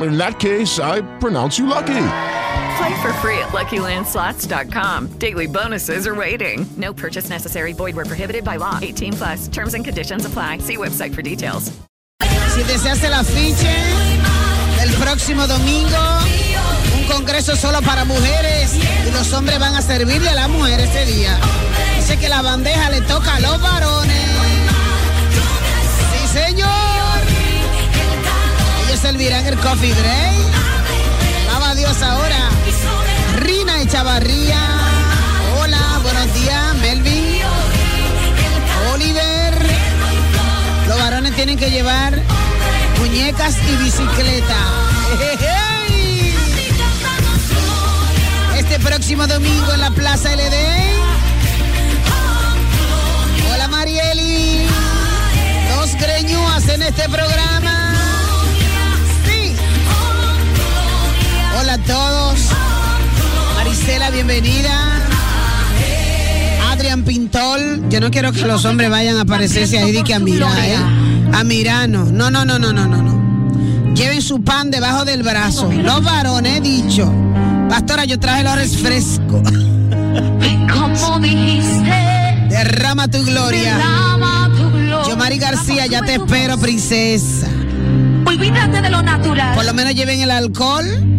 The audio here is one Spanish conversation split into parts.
in that case, I pronounce you lucky. Play for free at LuckyLandSlots.com. Daily bonuses are waiting. No purchase necessary. Void were prohibited by law. 18 plus. Terms and conditions apply. See website for details. Si deseas el afiche el próximo domingo, un congreso solo para mujeres y los hombres van a servirle a la mujer ese día. Dice que la bandeja le toca a los varones. Sí, señor servirán el coffee break. Alaba Dios ahora. Rina Echavarría. Hola, buenos días, Melvin. Oliver. Los varones tienen que llevar muñecas y bicicleta. Este próximo domingo en la Plaza LD. Hola Marieli. Dos greñúas en este programa. Hola a todos. Marisela, bienvenida. Adrián Pintol. Yo no quiero que los hombres vayan a parecerse ahí y que a mirar, ¿eh? A mirar, no. No, no, no, no, no, no. Lleven su pan debajo del brazo. Los varones, he dicho. Pastora, yo traje los refrescos. Como dijiste. Derrama tu gloria. Derrama tu gloria. Yo, Mari García, ya te espero, princesa. Olvídate de lo natural. Por lo menos lleven el alcohol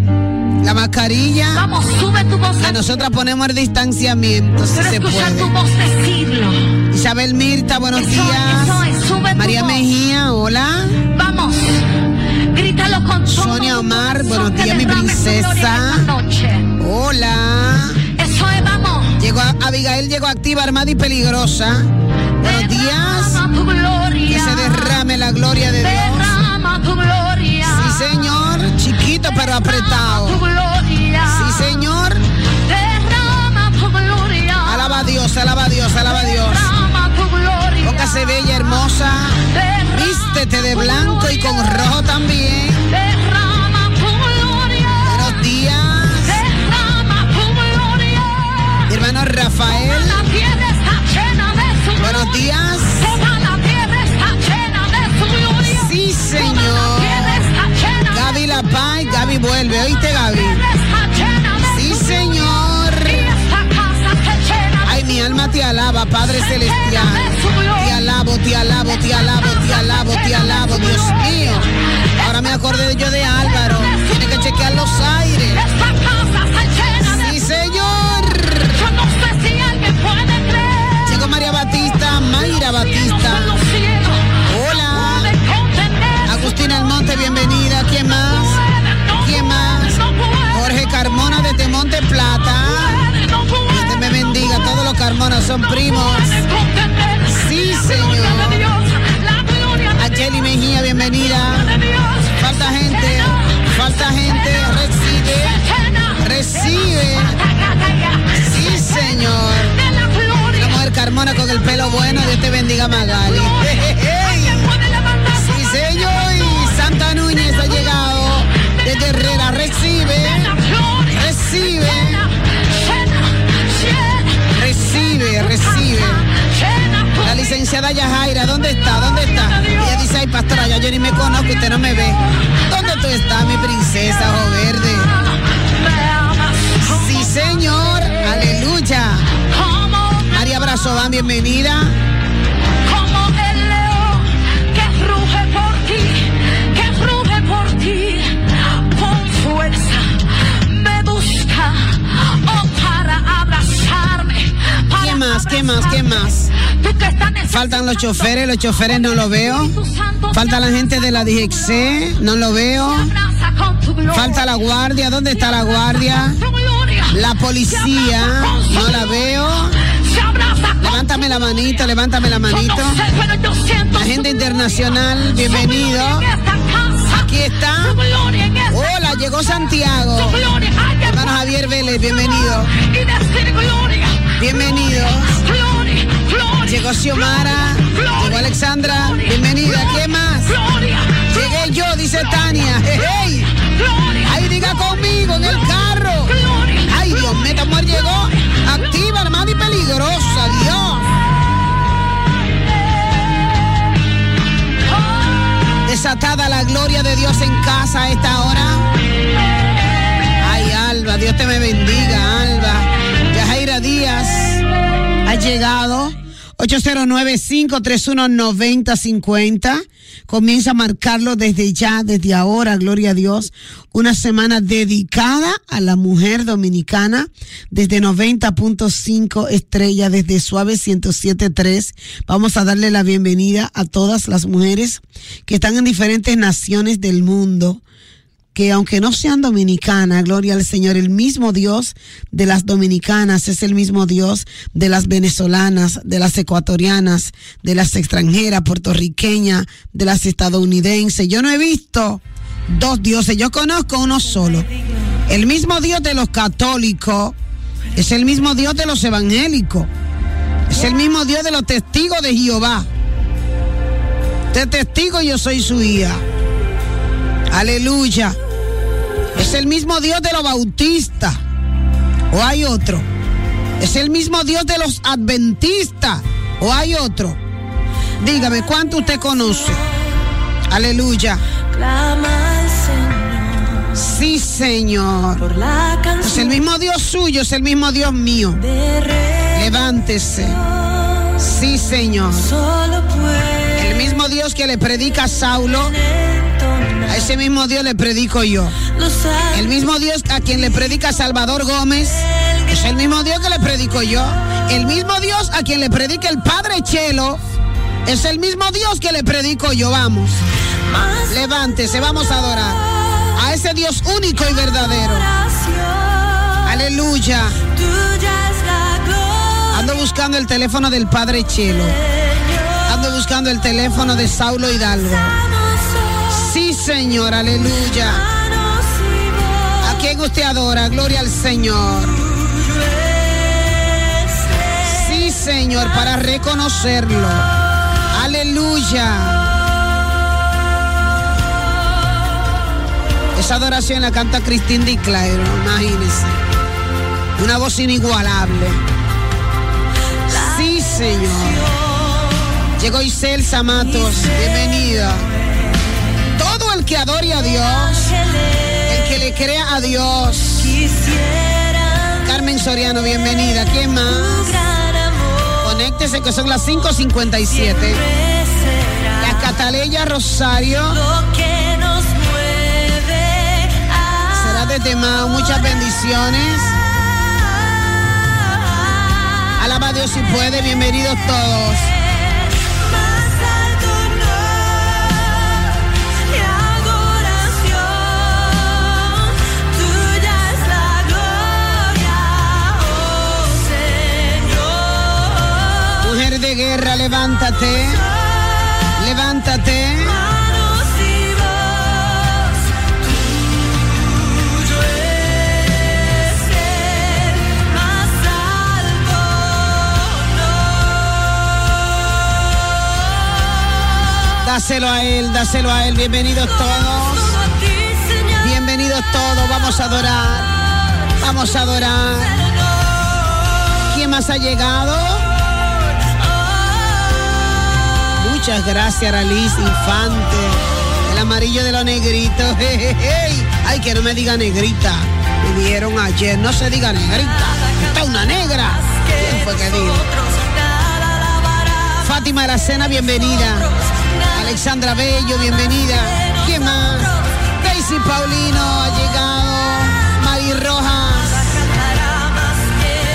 la mascarilla. Vamos, sube tu voz. A nosotras ponemos el distanciamiento, si se puede. tu voz decirlo. Isabel Mirta, buenos eso, días. Eso es, sube María tu Mejía, hola. Vamos, grítalo con todo Sonia Omar, buenos días, mi princesa. Hola. Eso es, vamos. Llegó a, Abigail llegó activa, armada y peligrosa. Buenos días. Tu gloria. Que se derrame la gloria de Dios. Derrama tu gloria. Señor. Chiquito pero apretado. Sí, Señor. Alaba a Dios, alaba a Dios, alaba a Dios. Póngase bella, hermosa. Vístete de blanco y con rojo también. Buenos días. Gloria. Hermano Rafael. Buenos días. Gaby vuelve, ¿oíste Gaby? Sí, Señor. Ay, mi alma te alaba, Padre Celestial. Te alabo, te alabo, te alabo, te alabo, te alabo, Dios mío. Ahora me acordé yo de Álvaro. Tiene que chequear los aires. Sí, Señor. Yo. Llegó María Batista, Mayra Batista. Hola. Agustina Almonte, bienvenida. Son primos. Sí, Señor. Acheli Mejía, bienvenida. Falta gente. Falta gente. Recibe. Recibe. Sí, Señor. La mujer Carmona con el pelo bueno. Dios te bendiga, Magali. Sí, señor. Y Santa Núñez ha llegado de. Recibe. Recibe. Recibe. La licenciada Yajaira, ¿dónde está? ¿Dónde está? Ella dice, ay, pastora, ya yo ni me conozco, usted no me ve. ¿Dónde tú estás, mi princesa, ojo verde? Sí, señor. Aleluya. María Brazován, bienvenida. ¿Qué más? ¿Qué más? Faltan los choferes, los choferes no lo veo. Falta la gente de la DGC, no lo veo. Falta la guardia, ¿dónde está la guardia? La policía, no la veo. Levántame la manito, levántame la manito. Agente internacional, bienvenido. Aquí está. Hola, llegó Santiago. Hermano Javier Vélez, bienvenido. Bienvenidos. Llegó Xiomara. Llegó Alexandra. Bienvenida. ¿Quién más? Llegué yo, dice Tania. ¡Hey! Ahí diga conmigo en el carro. Ay, Dios mujer llegó activa, hermano, y peligrosa. Dios. Desatada la gloria de Dios en casa a esta hora. Ay, Alba, Dios te me bendiga, Alba. Díaz ha llegado. 809-531-9050. Comienza a marcarlo desde ya, desde ahora, gloria a Dios. Una semana dedicada a la mujer dominicana desde 90.5 estrella, desde Suave 107.3. Vamos a darle la bienvenida a todas las mujeres que están en diferentes naciones del mundo que aunque no sean dominicanas, gloria al Señor, el mismo Dios de las dominicanas es el mismo Dios de las venezolanas, de las ecuatorianas, de las extranjeras, puertorriqueñas, de las estadounidenses. Yo no he visto dos dioses, yo conozco uno solo. El mismo Dios de los católicos es el mismo Dios de los evangélicos. Es el mismo Dios de los testigos de Jehová. De testigo yo soy su hija. Aleluya. Es el mismo Dios de los bautistas. ¿O hay otro? Es el mismo Dios de los adventistas. ¿O hay otro? Dígame, ¿cuánto usted conoce? Aleluya. Sí, Señor. Es el mismo Dios suyo, es el mismo Dios mío. Levántese. Sí, Señor. El mismo Dios que le predica a Saulo. A ese mismo Dios le predico yo. El mismo Dios a quien le predica Salvador Gómez. Es el mismo Dios que le predico yo. El mismo Dios a quien le predica el Padre Chelo. Es el mismo Dios que le predico yo. Vamos. Levántese, vamos a adorar. A ese Dios único y verdadero. Aleluya. Ando buscando el teléfono del Padre Chelo. Ando buscando el teléfono de Saulo Hidalgo. Sí, Señor, aleluya. ¿A quién usted adora? Gloria al Señor. Sí, Señor, para reconocerlo. Aleluya. Esa adoración la canta Cristín Di Clairo, imagínense. Una voz inigualable. Señor. Llegó Iselsa Matos, bienvenida. Todo el que adore a Dios, el que le crea a Dios. Carmen Soriano, bienvenida. ¿Quién más? Conéctese que son las 5.57. La Cataleya Rosario. Será desde Mao. Muchas bendiciones. Dios si puede. Bienvenidos todos. Mujer de guerra, levántate. Levántate. Dáselo a él, dáselo a él. Bienvenidos todos. Bienvenidos todos. Vamos a adorar. Vamos a adorar. ¿Quién más ha llegado? Muchas gracias, Aralis Infante. El amarillo de los negritos. Ay, que no me diga negrita. Me ayer. No se diga negrita. Está una negra. ¿Quién fue que dijo? Fátima Aracena, bienvenida. Alexandra Bello, bienvenida. ¿Quién más? Daisy Paulino ha llegado. Mari Rojas.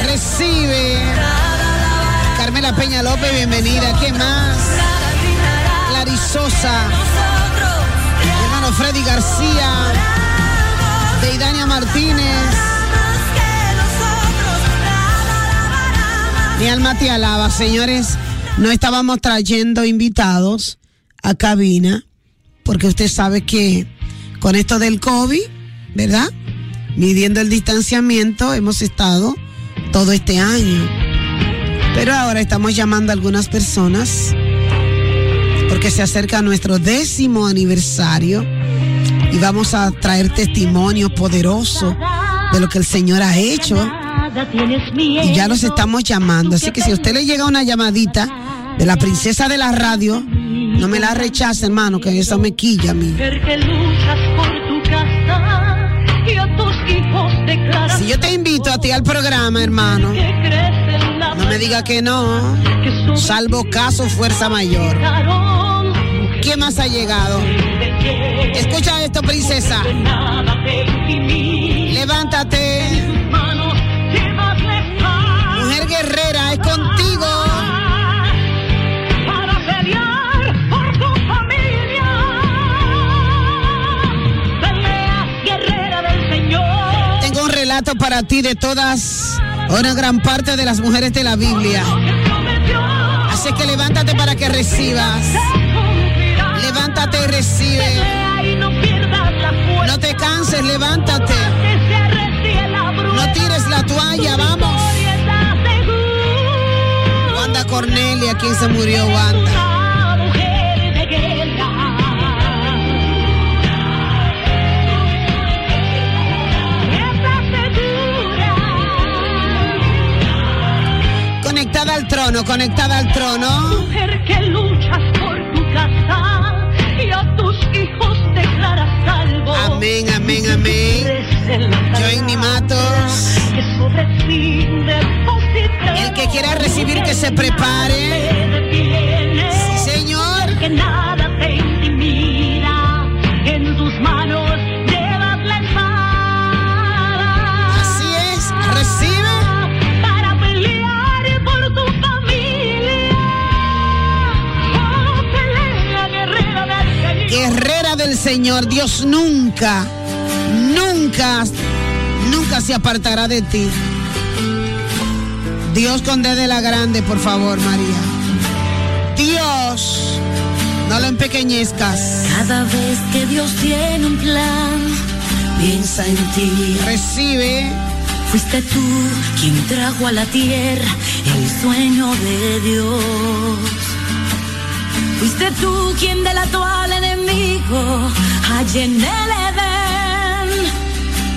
Recibe. Carmela Peña López, bienvenida. ¿Quién más? Clarisosa. Mi hermano Freddy García. Deidania Martínez. Mi alma te alaba, señores. No estábamos trayendo invitados a cabina porque usted sabe que con esto del COVID, ¿verdad? Midiendo el distanciamiento, hemos estado todo este año. Pero ahora estamos llamando a algunas personas porque se acerca nuestro décimo aniversario y vamos a traer testimonio poderoso de lo que el Señor ha hecho. Y ya los estamos llamando. Así que si a usted le llega una llamadita de la princesa de la radio, no me la rechace, hermano, que eso me quilla a mí. Si yo te invito a ti al programa, hermano, no me diga que no. Salvo caso fuerza mayor. ¿Quién más ha llegado? Escucha esto, princesa. Levántate. Relato para ti de todas, una gran parte de las mujeres de la Biblia. Así que levántate para que recibas. Levántate y recibe. No te canses, levántate. No tires la toalla, vamos. Wanda Cornelia, ¿quién se murió, Wanda? Trono, conectada al trono. Mujer que luchas por tu casa y a tus hijos declaras salvo. Amén, amén, amén. Join Matos. El que quiera recibir que se prepare. Dios nunca, nunca, nunca se apartará de ti. Dios con D de la grande, por favor, María. Dios, no lo empequeñezcas. Cada vez que Dios tiene un plan, piensa en ti. Recibe. Fuiste tú quien trajo a la tierra el sueño de Dios. Fuiste tú quien delató al enemigo allá en el Edén.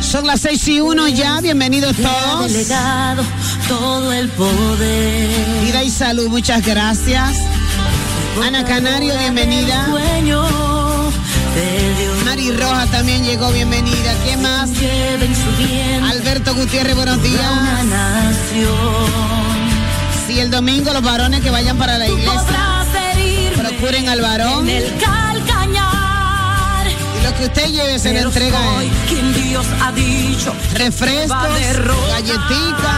Son las seis y uno ya, bienvenidos todos. delegado todo el poder. Vida y salud, muchas gracias. Ana Canario, bienvenida. Mari Roja también llegó, bienvenida. ¿Quién más? Alberto Gutiérrez, buenos días. Si el domingo los varones que vayan para la iglesia, procuren al varón en el que usted lleve se le entrega a soy él. quien Dios ha dicho Refrescos, galletitas.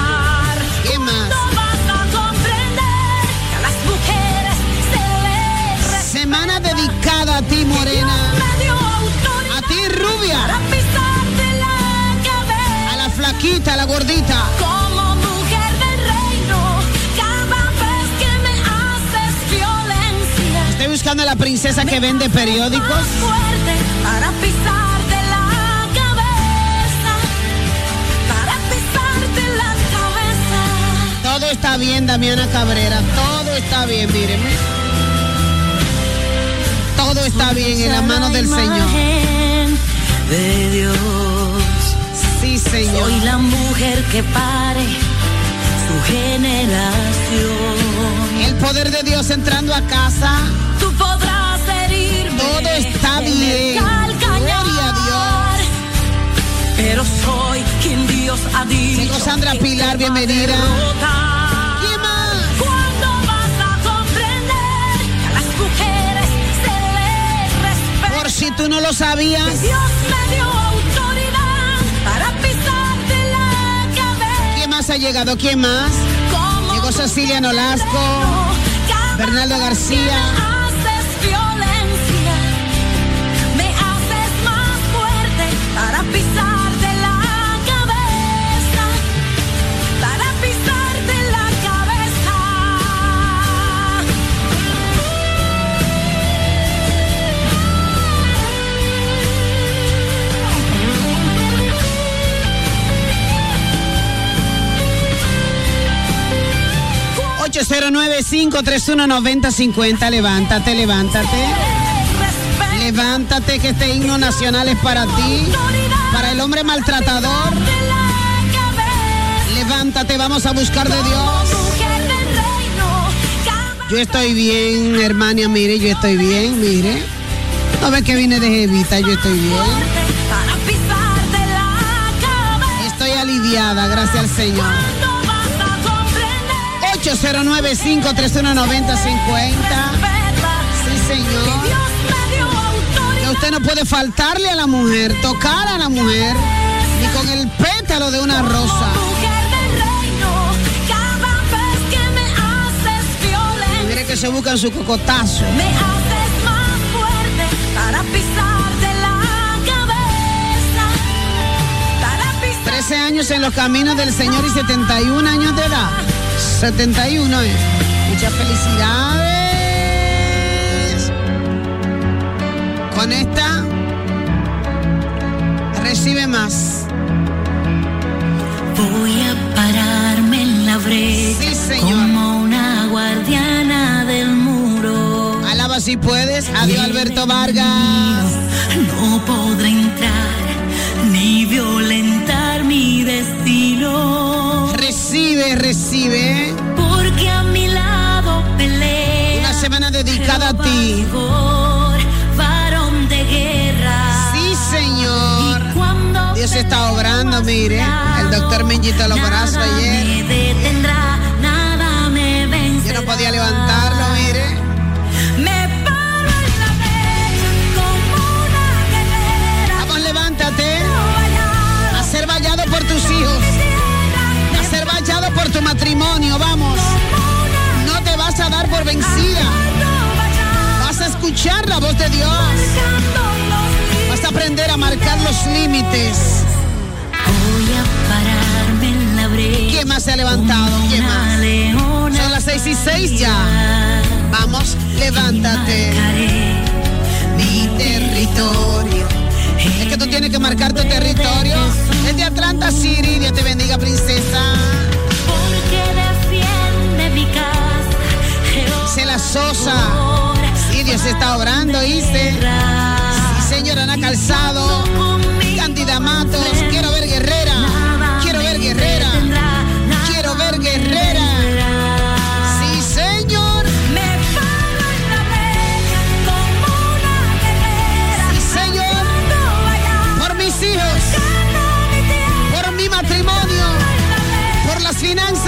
¿Qué más? No vas a comprender que a las mujeres se les Semana dedicada a ti, Morena. A ti, rubia. la A la flaquita, a la gordita. como mujer del reino. Cada vez que me haces violencia. Estoy buscando a la princesa que vende periódicos. Está bien, Damiana Cabrera. Todo está bien, mírenme. Todo está bien en las manos del Señor. De Dios. Sí, Señor. Soy la mujer que pare su generación. El poder de Dios entrando a casa. Tú podrás herirme. Todo está bien. Gloria a Pero soy quien Dios ha dicho. Sandra Pilar, bienvenida. Tú no lo sabías. Dios me dio autoridad para pisarte la cabeza. ¿Quién más ha llegado? ¿Quién más? Como Llegó Cecilia Nolasco, Bernardo García. 709-531-9050. Levántate, levántate. Levántate que este himno nacional es para ti, para el hombre maltratador. Levántate, vamos a buscar de Dios. Yo estoy bien, hermana, mire, yo estoy bien, mire. No ve que vine de Jevita, yo estoy bien. Estoy aliviada, gracias al Señor. 809-531-9050. Sí, señor. Que usted no puede faltarle a la mujer, tocar a la mujer, ni con el pétalo de una rosa. Mire que se buscan su cocotazo. me haces más fuerte para pisarte la cabeza. Para pisar 13 años en los caminos del Señor y 71 años de edad. 71, ¿eh? Muchas felicidades. Con esta, recibe más. Voy a pararme en la brecha Sí, como una guardiana del muro. Alaba si puedes. Adiós, Alberto Vargas. No podré entrar ni violentar mi destino. Recibe, recibe. Dedicada a ti. Varón de guerra. Sí, Señor. Y cuando Dios está obrando, mire. El doctor me inyectó los brazos ayer. Yo no podía levantarlo, mire. Por tus hijos. A ser vallado por tu matrimonio. Vamos. No te vas a dar por vencida. Escuchar la voz de Dios. Vas a aprender a marcar los límites. Voy a pararme en la brecha. ¿Quién más se ha levantado? ¿Quién más? Son las seis y seis ya. Vamos, levántate. Mi territorio. Es que tú tienes que marcar tu territorio. Es de Atlanta City. Dios te bendiga, princesa. Porque defiende mi casa. Dice la Sosa. Sí, Dios está obrando, dice. Sí, señora Ana Calzado. Cándida Matos. Quiero ver guerrera. Quiero ver guerrera. Quiero ver guerrera. Sí, señor. Sí, señor. Por mis hijos. Por mi matrimonio. Por las finanzas.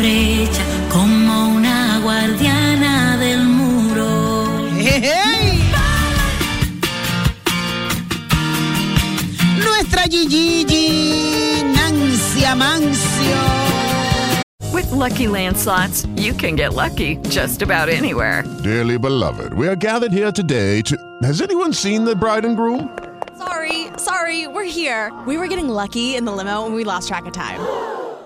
Brecha como una guardiana del muro. Hey, hey. Nuestra Gigi, Nancy Amancio. With Lucky Land slots, you can get lucky just about anywhere. Dearly beloved, we are gathered here today to. Has anyone seen the bride and groom? Sorry, sorry, we're here. We were getting lucky in the limo and we lost track of time.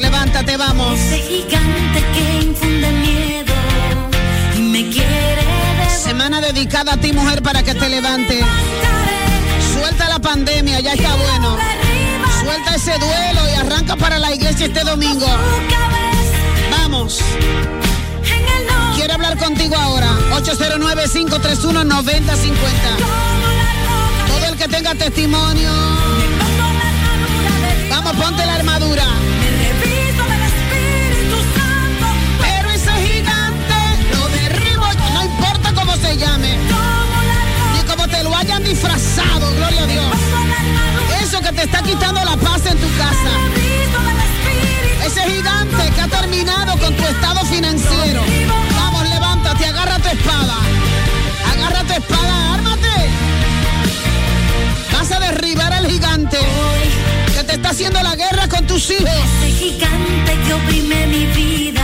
Levántate, vamos. Ese gigante que infunde miedo y me quiere devorar. Semana dedicada a ti, mujer, para que te levantes. Suelta la pandemia, ya está bueno. Suelta ese duelo y arranca para la iglesia este domingo. Vamos. Quiero hablar contigo ahora. 809-531-9050. Todo el que tenga testimonio. Vamos, ponte la armadura. Llame. Ni cómo te lo hayan disfrazado, gloria a Dios. Eso que te está quitando la paz en tu casa. Ese gigante que ha terminado con tu estado financiero. Vamos, levántate, agarra tu espada. Agarra tu espada, ármate. Vas a derribar al gigante que te está haciendo la guerra con tus hijos. Gigante que oprime mi vida.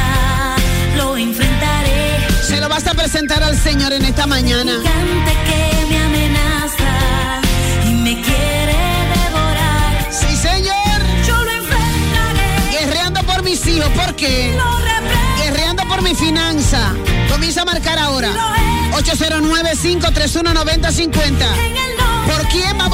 Se lo vas a presentar al Señor en esta mañana. Que me amenaza y me quiere devorar. Sí, Señor. Yo lo enfrentaré. Guerreando por mis hijos. ¿Por qué? Lo. Guerreando por mi finanza. Comienza a marcar ahora. 809-531-9050. En el nombre ¿Por quién vamos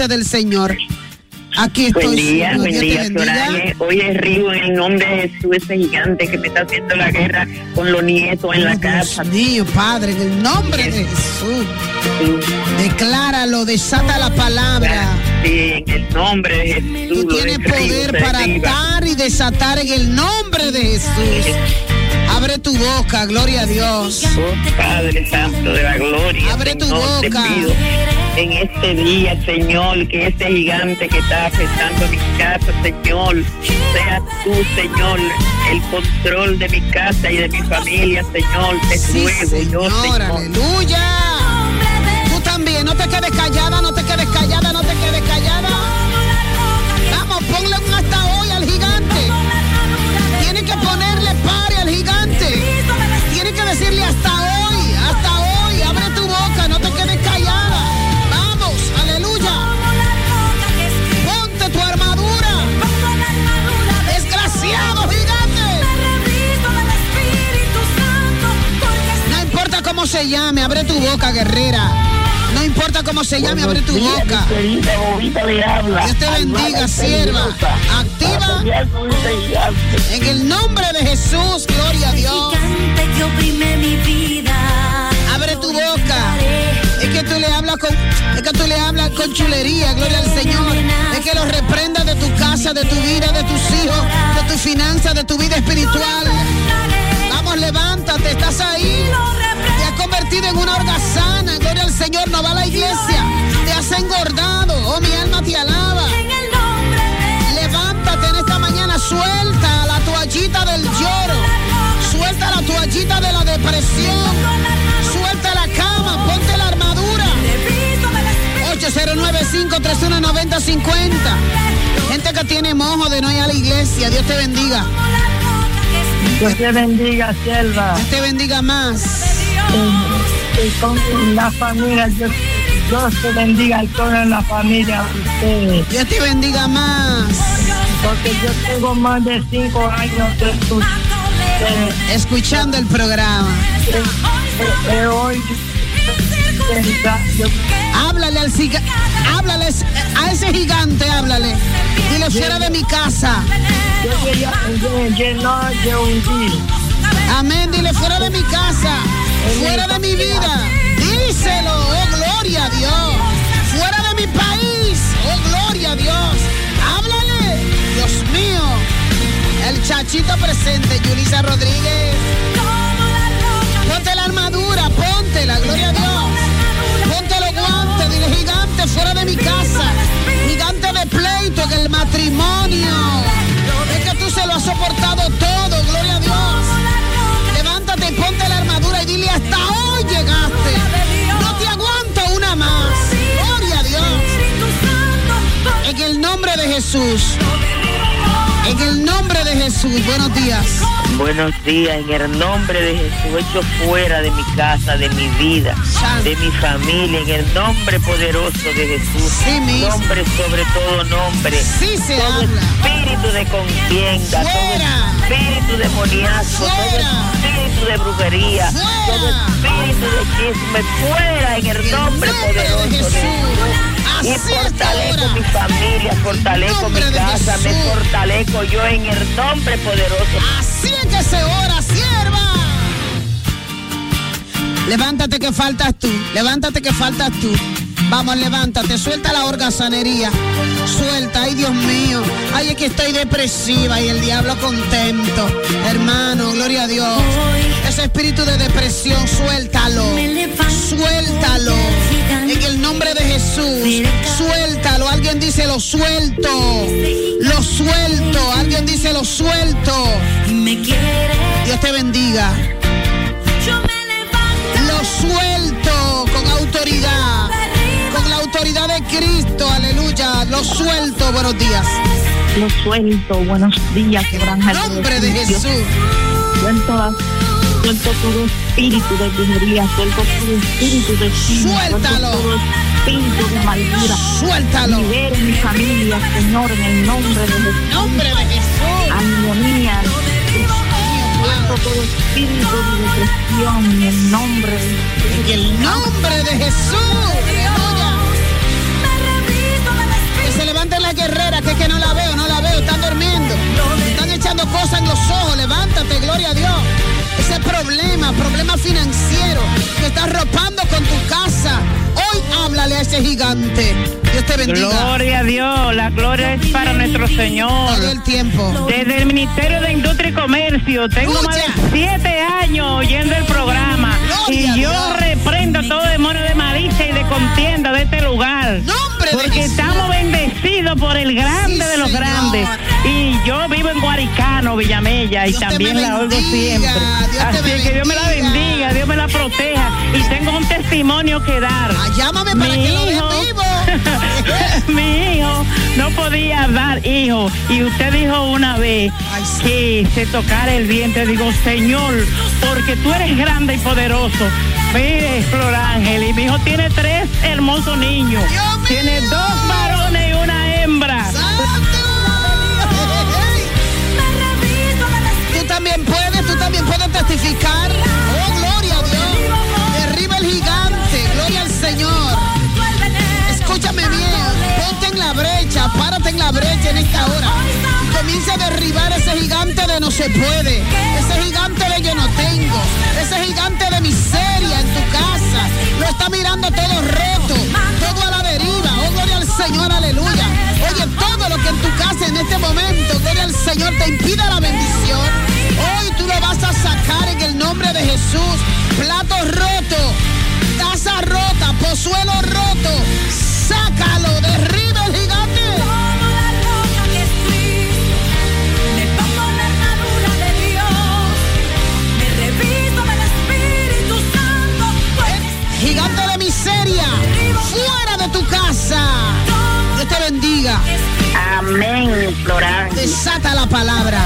delante del Señor. Aquí estoy. Buen día, buen día. Soraya. Hoy es Río en el nombre de Jesús, ese gigante que me está haciendo la guerra con los nietos en la Oh, casa. Dios mío, Padre, en el nombre de Jesús. Decláralo, desata la palabra. Sí, en el nombre de Jesús. Tú tienes poder para atar y desatar en el nombre de Jesús. Abre tu boca, gloria a Dios. Oh, Padre Santo de la Gloria. Abre tu boca. Te pido en este día, Señor, que ese gigante que está afectando mi casa, Señor, sea tú, Señor, el control de mi casa y de mi familia, Señor. Te Sí, ruego yo, Señor, Señor. aleluya. Tú también, no te quedes callada, no te quedes callada, decirle hasta hoy, hasta hoy. Abre tu boca, no te quedes callada. Vamos, aleluya. Ponte tu armadura. Desgraciado gigante. No importa cómo se llame, abre tu boca, guerrera. No importa cómo se llame, abre tu boca. Dios te bendiga, sierva. En el nombre de Jesús, gloria a Dios. Gigante que oprime mi vida. Abre tu boca. Es que tú le hablas con, es que tú le hablas con chulería, gloria al Señor. Es que lo reprendas de tu casa, de tu vida, de tus hijos, de tu finanzas, de tu vida espiritual. Vamos, levántate, estás ahí. Te has convertido en una holgazana, gloria al Señor. No va a la iglesia, te has engordado. Oh, mi alma te alaba. Esta mañana, suelta la toallita del lloro, suelta la toallita de la depresión, suelta la cama, ponte la armadura. 809-531-9050. Gente que tiene mojo de no ir a la iglesia, Dios te bendiga. Dios te bendiga, Selva. Dios te bendiga más. Y con la familia, Dios, Dios te bendiga a toda la familia. Dios te bendiga más. Porque yo tengo más de cinco años de. Escuchando el programa. Eh, hoy Háblale al háblale a ese gigante, háblale. Dile fuera de mi casa. Amén, dile fuera de mi casa, fuera de mi vida. El chachito presente, Yulisa Rodríguez. Ponte la armadura, ponte la gloria a Dios. Ponte los guantes, dile gigante fuera de mi casa. Gigante de pleito en el matrimonio. Es que tú se lo has soportado todo, gloria a Dios. Levántate ponte la armadura y dile hasta hoy llegaste. No te aguanto una más. Gloria a Dios. En el nombre de Jesús. En el nombre de Jesús. Buenos días. Buenos días, en el nombre de Jesús, hecho fuera de mi casa, de mi vida, de mi familia, en el nombre poderoso de Jesús, nombre sobre todo nombre, Sí se todo habla. espíritu de contienda, todo espíritu demoníaco, todo espíritu de brujería, todo espíritu de chisme, fuera en el nombre poderoso de Jesús. Y fortalezco mi familia, fortalezco mi casa, me fortalezco yo en el nombre poderoso. Así es que se ora, sierva. Levántate que faltas tú, levántate que faltas tú. Vamos, levántate, suelta la holgazanería. Suelta, ay Dios mío. Ay, es que estoy depresiva y el diablo contento. Hermano, gloria a Dios. Ese espíritu de depresión, suéltalo. Suéltalo. En el nombre de Jesús. Suéltalo. Alguien dice lo suelto. Lo suelto. Alguien dice lo suelto. Dios te bendiga. Lo suelto con autoridad. Con la autoridad de Cristo. Aleluya. Lo suelto. Buenos días. Lo suelto, buenos días, que gran En nombre de Jesús. Suelto, suelto todo espíritu de brujería, suelto todo espíritu de chisme, Suéltalo. suelto todo espíritu de maldura. Suéltalo. Libere mi familia, Señor, en el nombre de Jesús. nombre de Jesús. Armonía. Suelto todo espíritu de depresión en el nombre de Jesús. En el nombre de Jesús. Que se levanten las guerreras, que es que no la veo, no la veo, están durmiendo. Están echando cosas en los ojos, levántate, gloria a Dios. Ese problema, problema financiero, que estás arropando con tu casa. Hoy háblale a ese gigante. Dios te bendiga. Gloria a Dios, la gloria es para nuestro Señor. Todo el tiempo. Desde el Ministerio de Industria y Comercio, tengo más de siete años oyendo el programa. y yo reprendo todo demonio de malicia y de contienda de este lugar. porque estamos por el grande de los grandes. Y yo vivo en Guaricano, Villamella, y también la oigo siempre. Así que Dios me la bendiga, Dios me la proteja. Y tengo un testimonio que dar. llámame para que lo vivo. mi hijo no podía dar hijo y usted dijo una vez que se tocara el vientre. Digo, Señor, porque tú eres grande y poderoso. Mire, Flor Ángel, y mi hijo tiene tres hermosos niños. Tiene dos varones hembra. Tú también puedes, tú también puedes testificar. Oh, gloria a Dios. Derriba el gigante. Gloria al Señor. Escúchame bien. Ponte en la brecha. Párate en la brecha en esta hora. Comienza de no se puede, ese gigante de yo no tengo, ese gigante de miseria en tu casa, lo está mirando todo roto, todo a la Señor, aleluya. Oye, todo lo que en tu casa en este momento, gloria al Señor, te impida la bendición. Hoy tú lo vas a sacar en el nombre de Jesús. Plato roto, taza rota, pozuelo roto. Sácalo, derriba bendiga. Amén, Florán. Desata la palabra.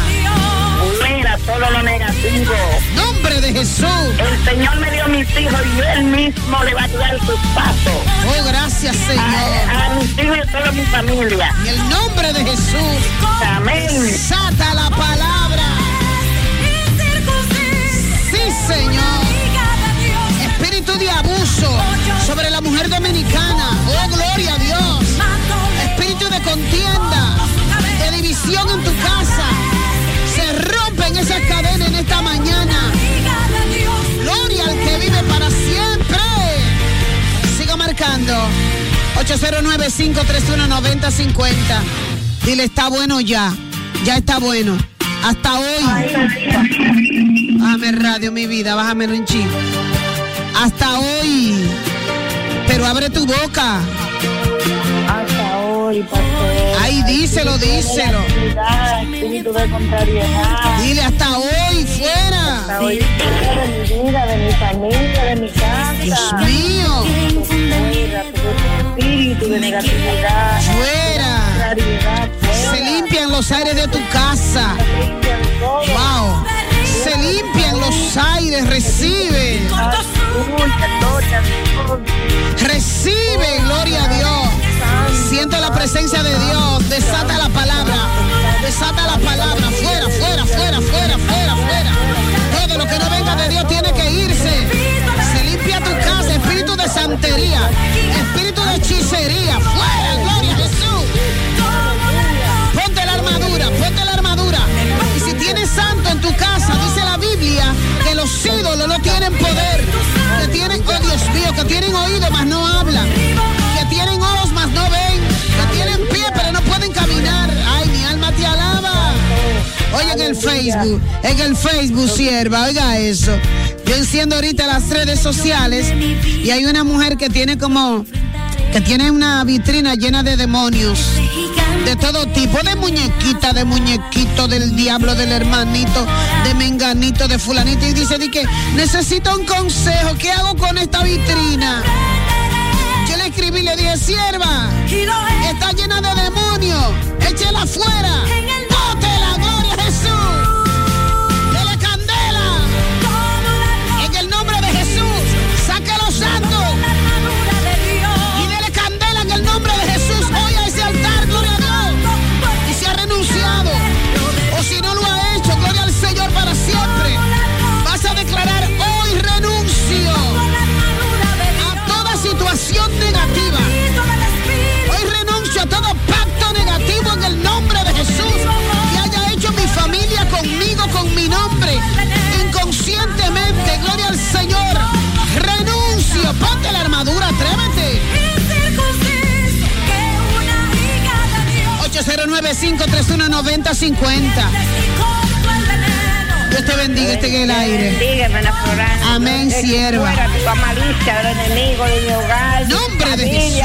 Fuera todo lo negativo. Nombre de Jesús. El Señor me dio mis hijos y él mismo le va a guiar sus pasos. Oh, gracias, Señor. A, a mis hijos y a toda mi familia. En el nombre de Jesús. Amén. Desata la palabra. Sí, Señor. Espíritu de abuso sobre la mujer dominicana. Oh, 809-531-9050. Dile, está bueno ya. Ya está bueno. Hasta hoy. Bájame radio, mi vida. Bájame un chin. Hasta hoy. Pero abre tu boca. Hasta hoy, pastor. Ay, díselo, díselo. Dile, hasta hoy, fuera. Hasta hoy, fuera de mi vida, de mi familia, de mi casa. Dios mío. Espíritu de negatividad. Fuera. Se limpian los aires de tu casa. Wow. Se limpian los aires. Recibe. Recibe, gloria a Dios. Siente la presencia de Dios. Desata la palabra. Desata la palabra. Fuera, fuera, fuera, fuera, fuera, fuera. Todo lo que no venga de Dios tiene que irse. De santería. Espíritu de hechicería. Fuera, gloria a Jesús. Ponte la armadura. Ponte la armadura. Y si tienes santo en tu casa, dice la Biblia que los ídolos no tienen poder. Que tienen, oh Dios que tienen oído, mas no hablan. Oye, en el Facebook, en el Facebook, sierva, oiga eso. Yo enciendo ahorita las redes sociales y hay una mujer que tiene como, que tiene una vitrina llena de demonios. De todo tipo, de muñequita, de muñequito, del diablo, del hermanito, de menganito, de fulanito. Y dice, di que necesito un consejo. ¿Qué hago con esta vitrina? Yo le escribí le dije, sierva, está llena de demonios. Échela afuera. 809-531-9050. Dios te bendiga, este en el aire. Amén, sierva. Fuera toda malicia del enemigo de mi hogar. Nombre de Jesús.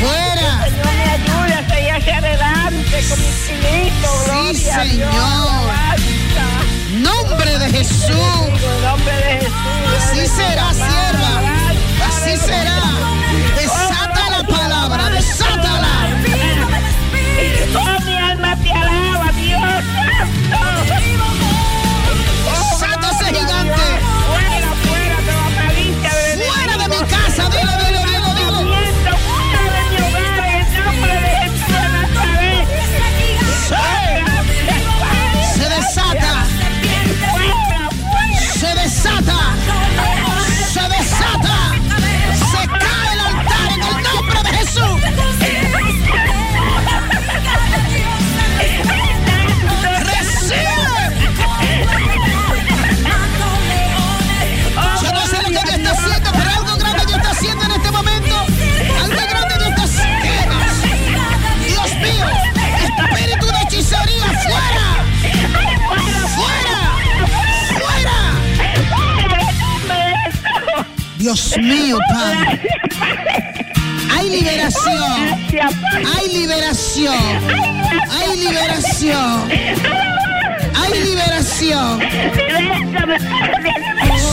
Fuera. Que Señor me hacia adelante con. Sí, Señor. Nombre de Jesús. Así será, sierva. Así será. Desata la palabra. Dios mío, Padre. Hay liberación. Hay liberación. Hay liberación. Hay liberación.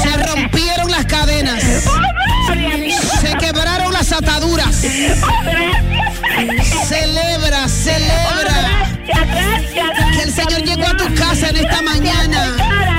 Se rompieron las cadenas. Se quebraron las ataduras. Celebra, celebra. Que el Señor llegó a tu casa en esta mañana.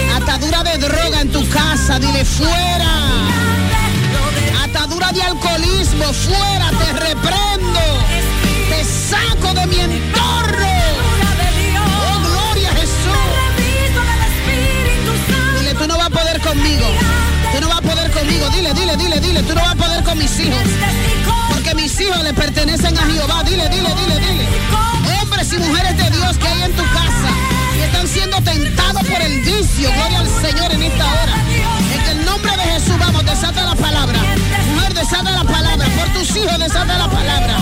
Atadura de droga en tu casa, dile fuera. Atadura de alcoholismo, fuera, te reprendo. Te saco de mi entorno. Oh, gloria a Jesús. Dile, tú no vas a poder conmigo. Tú no vas a poder conmigo. Dile, dile, dile, dile. Tú no vas a poder con mis hijos. Porque mis hijos le pertenecen a Jehová. Dile, dile, dile, dile. Hombres y mujeres de Dios que hay en tu casa tentados por el vicio. Gloria al Señor en esta hora. En el nombre de Jesús, vamos, desata la palabra. Mujer, desata la palabra. Por tus hijos, desata la palabra.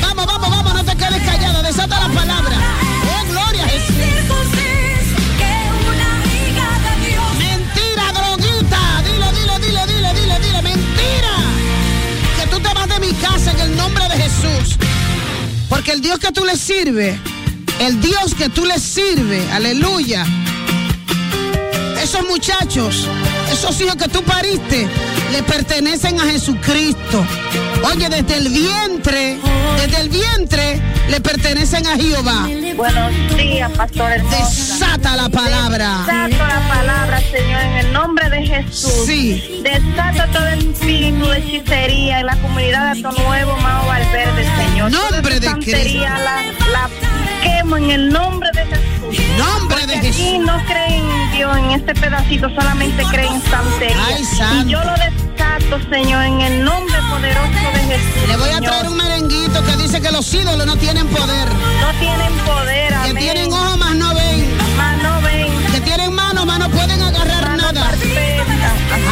Vamos, vamos, vamos, no te quedes callada. Desata la palabra. Oh, gloria a Jesús. Mentira, droguita. Dile, dile, dile, dile, dile, dile. Mentira. Que tú te vas de mi casa en el nombre de Jesús. Porque el Dios que tú le sirves, el Dios que tú le sirves, aleluya, Esos muchachos, esos hijos que tú pariste, le pertenecen a Jesucristo. Oye, desde el vientre, desde el vientre, le pertenecen a Jehová. Buenos días, pastor hermosa. Desata la palabra. Desato la palabra, Señor, en el nombre de Jesús. Sí. Desata todo espíritu de hechicería en la comunidad de Ato Nuevo, Mao Valverde, Señor. Nombre de quemo en el nombre de Jesús. Nombre de Porque Jesús. Aquí no creen en Dios, en este pedacito solamente creen en santería. Ay, santo. Y yo lo desato, Señor, en el nombre poderoso de Jesús. Le voy a traer un merenguito que dice que los ídolos no tienen poder. No tienen poder, Que amén. tienen ojos, más no ven. Más no ven. Que tienen manos, más no pueden agarrar Mano nada.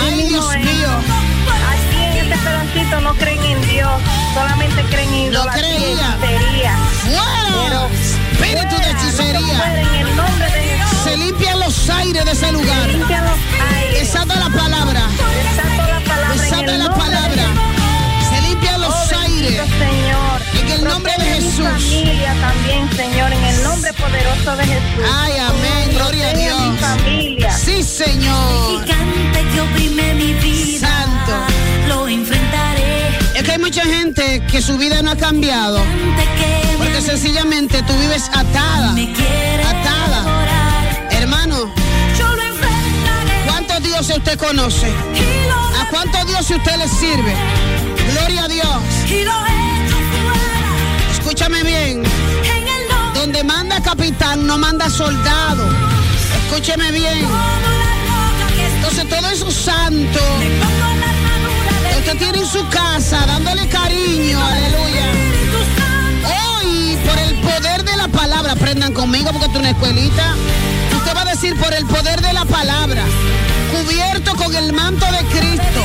Ay, Dios es. mío. Aquí en este pedacito no creen en Dios, solamente creen en No idolatría y creía. hechicería. Espíritu de hechicería. Se limpian los aires de ese lugar. Limpian los aires. Desata la palabra. Desata la palabra. Se limpian los Oh, aires. En el nombre de Jesús. Mi familia también, Señor, en el nombre poderoso de Jesús. Ay, amén. Gloria a mi Dios. familia. Sí, Señor. Mi. Santo. Lo enfrentaré. Mucha gente que su vida no ha cambiado. Porque sencillamente tú vives atada. Atada. Hermano. ¿cuántos dioses usted conoce? ¿A cuántos dioses usted le sirve? Gloria a Dios. Escúchame bien. Donde manda capitán, no manda soldado. Escúcheme bien. Entonces todo eso santo tiene en su casa, dándole cariño, aleluya. Hoy, por el poder de la palabra, aprendan conmigo porque es una escuelita. Usted va a decir por el poder de la palabra, cubierto con el manto de Cristo,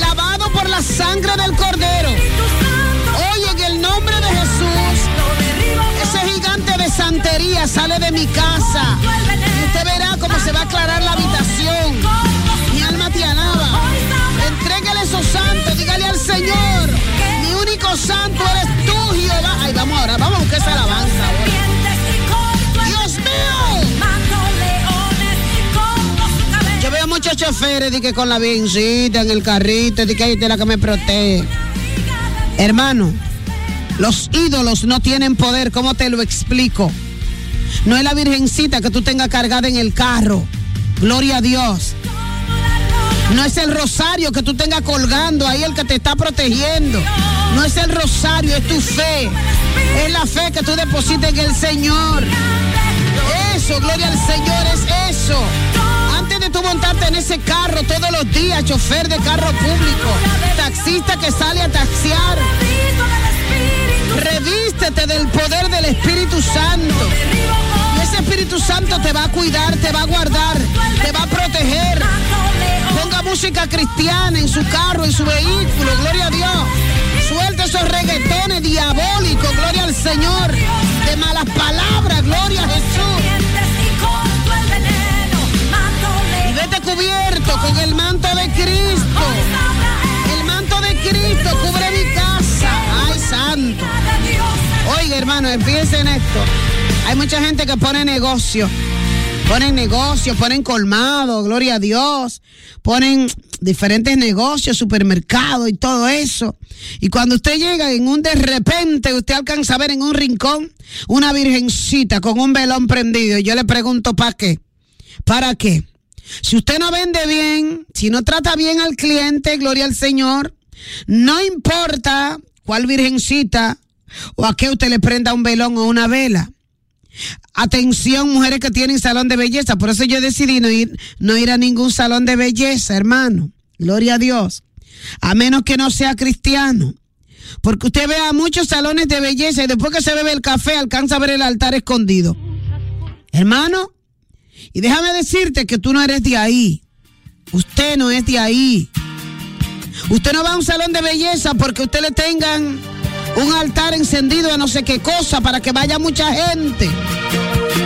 lavado por la sangre del Cordero. Hoy en el nombre de Jesús, ese gigante de santería sale de mi casa. Y usted verá cómo se va a aclarar la habitación. Mi alma te alaba. Entrégale esos santos, dígale al Señor. Mi único santo eres tú, Jehová. Ay, vamos ahora, vamos a buscar esa alabanza. Dios mío. Yo veo muchos choferes de con la virgencita en el carrito, de que ahí está la que me protege. Hermano, los ídolos no tienen poder, ¿cómo te lo explico? No es la virgencita que tú tengas cargada en el carro. Gloria a Dios. No es el rosario que tú tengas colgando ahí el que te está protegiendo. No es el rosario, es tu fe. Es la fe que tú depositas en el Señor. Eso, gloria al Señor, es eso. Antes de tú montarte en ese carro todos los días, chofer de carro público, taxista que sale a taxiar, revístete del poder del Espíritu Santo. Y ese Espíritu Santo te va a cuidar, te va a guardar, te va a proteger. Ponga música cristiana en su carro, en su vehículo, gloria a Dios. Suelta esos reggaetones diabólicos, gloria al Señor. De malas palabras, gloria a Jesús. Y vete cubierto con el manto de Cristo. El manto de Cristo cubre mi casa. Ay, santo. Oiga, hermano, empiecen en esto. Hay mucha gente que pone negocio. Ponen negocios, ponen colmado, gloria a Dios. Ponen diferentes negocios, supermercados y todo eso. Y cuando usted llega en un de repente, usted alcanza a ver en un rincón una virgencita con un velón prendido. Y yo le pregunto, ¿para qué? ¿Para qué? Si usted no vende bien, si no trata bien al cliente, gloria al Señor, no importa cuál virgencita o a qué usted le prenda un velón o una vela. Atención, mujeres que tienen salón de belleza. Por eso yo decidí no ir, no ir a ningún salón de belleza, hermano. Gloria a Dios. A menos que no sea cristiano. Porque usted ve a muchos salones de belleza y después que se bebe el café alcanza a ver el altar escondido. Hermano, y déjame decirte que tú no eres de ahí. Usted no es de ahí. Usted no va a un salón de belleza porque usted le tengan un altar encendido a no sé qué cosa para que vaya mucha gente.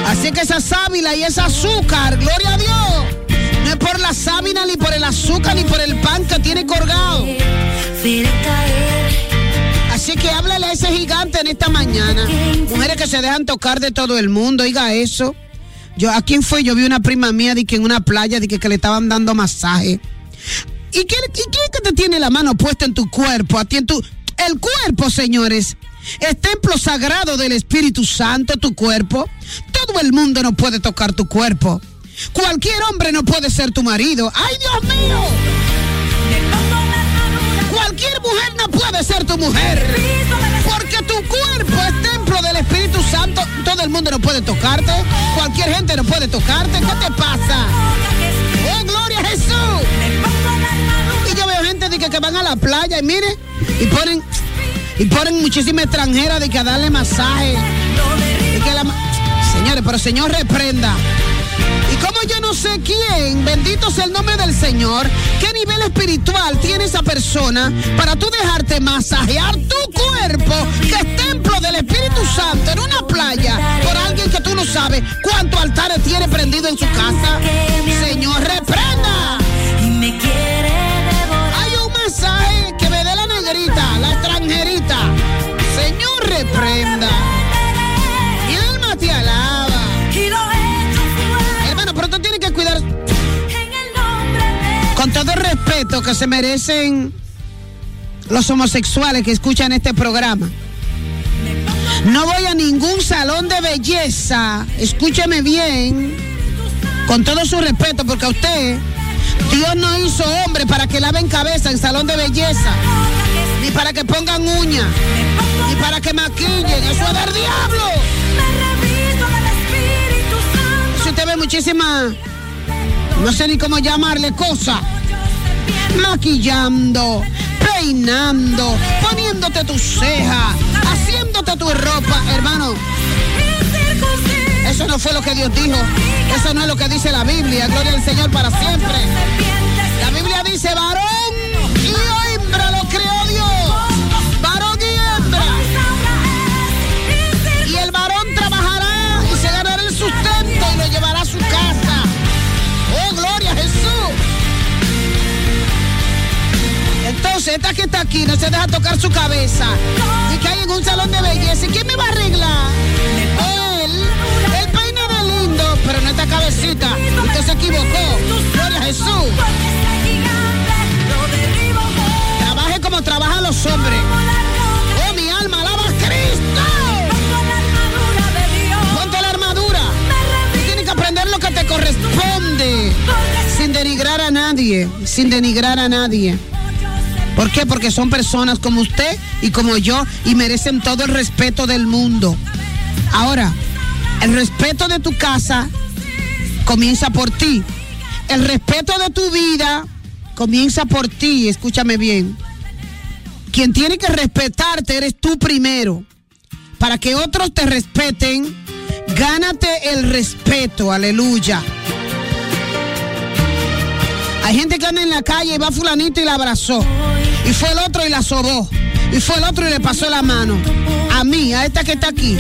Así que esa sábila y ese azúcar, gloria a Dios, no es por la sábila ni por el azúcar ni por el pan que tiene colgado. Así que háblale a ese gigante en esta mañana. Mujeres que se dejan tocar de todo el mundo, oiga eso. Yo, ¿a quién fue? Yo vi una prima mía de que en una playa de que, que le estaban dando masaje. ¿Y, y quién es que te tiene la mano puesta en tu cuerpo? A ti en tu, el cuerpo, señores, es templo sagrado del Espíritu Santo, tu cuerpo. Todo el mundo no puede tocar tu cuerpo. Cualquier hombre no puede ser tu marido. ¡Ay, Dios mío! Cualquier mujer no puede ser tu mujer. Porque tu cuerpo es templo del Espíritu Santo. Todo el mundo no puede tocarte. Cualquier gente no puede tocarte. ¿Qué te pasa? ¡Oh, gloria a Jesús! Y yo veo gente de que, que van a la playa y mire, y ponen, y ponen muchísimas extranjeras de que a darle masaje. Que Señores, pero Señor reprenda. Y como yo no sé quién, bendito sea el nombre del Señor, qué nivel espiritual tiene esa persona para tú dejarte masajear tu cuerpo, que es templo del Espíritu Santo, en una playa, por alguien que tú no sabes cuántos altares tiene prendido en su casa. Señor, reprenda. Que se merecen los homosexuales que escuchan este programa. No voy a ningún salón de belleza, escúcheme bien, con todo su respeto, porque a usted, Dios no hizo hombre para que laven cabeza en salón de belleza, ni para que pongan uñas, ni para que maquillen, eso es del diablo. Si usted ve muchísimas, no sé ni cómo llamarle, cosas, maquillando, peinando, poniéndote tus cejas, haciéndote tu ropa, hermano. Eso no fue lo que Dios dijo. Eso no es lo que dice la Biblia. Gloria al Señor para siempre. La Biblia dice varón Entonces, esta que está aquí no se deja tocar su cabeza. Y que hay en un salón de belleza. ¿Y quién me va a arreglar? Él. Él peina de lindo, pero no esta cabecita. Usted se equivocó. Gloria a Jesús. Trabaje como trabajan los hombres. Oh, mi alma, alaba a Cristo. Ponte la armadura. Tienes que aprender lo que te corresponde. Sin denigrar a nadie. Sin denigrar a nadie. ¿Por qué? Porque son personas como usted y como yo y merecen todo el respeto del mundo. Ahora, el respeto de tu casa comienza por ti. El respeto de tu vida comienza por ti. Escúchame bien. Quien tiene que respetarte eres tú primero. Para que otros te respeten, gánate el respeto. Aleluya. Hay gente que anda en la calle y va fulanito y la abrazó. Y fue el otro y la sobó. Y fue el otro y le pasó la mano. A mí, a esta que está aquí.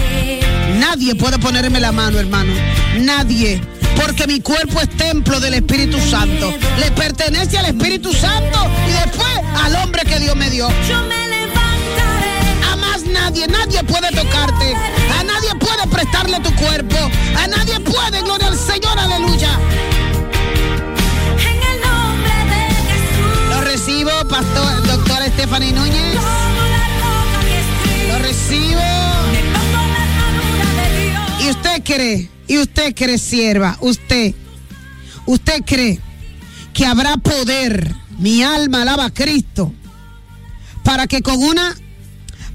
Nadie puede ponerme la mano, hermano. Nadie. Porque mi cuerpo es templo del Espíritu Santo. Le pertenece al Espíritu Santo y después al hombre que Dios me dio. A más nadie, nadie puede tocarte. A nadie puede prestarle tu cuerpo. A nadie puede, gloria al Señor, aleluya. Lo recibo, pastor, Stephanie Núñez. Lo recibo. Y usted cree, y usted cree, sierva, usted, usted cree que habrá poder, mi alma alaba a Cristo, para que con una,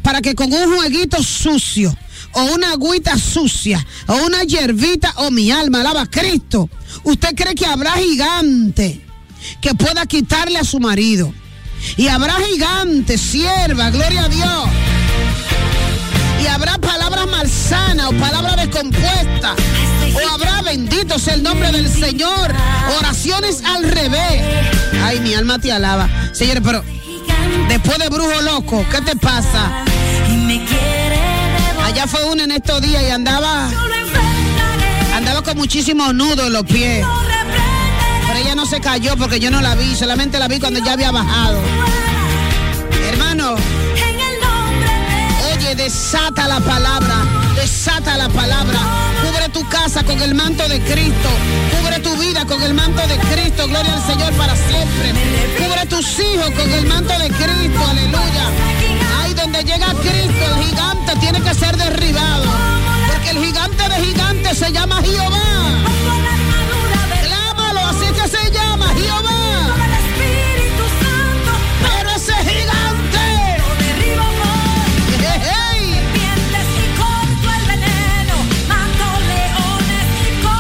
para que con un jueguito sucio, o una agüita sucia, o una hierbita, o mi alma alaba a Cristo, usted cree que habrá gigante que pueda quitarle a su marido. Y habrá gigante, sierva, gloria a Dios. Y habrá palabras malsanas o palabras descompuestas. O habrá bendito sea el nombre del Señor. Oraciones al revés. Ay, mi alma te alaba. Señores, pero después de brujo loco, ¿qué te pasa? Allá fue uno en estos días y andaba. Andaba con muchísimos nudos en los pies. No se cayó porque yo no la vi, solamente la vi cuando ya había bajado. Hermano, oye desata la palabra, desata la palabra. Cubre tu casa con el manto de Cristo. Cubre tu vida con el manto de Cristo. Gloria al Señor para siempre. Cubre tus hijos con el manto de Cristo. Aleluya. Ahí donde llega Cristo, el gigante tiene que ser derribado. Porque el gigante de gigantes se llama Jehová. Se llama Jehová. Pero ese gigante.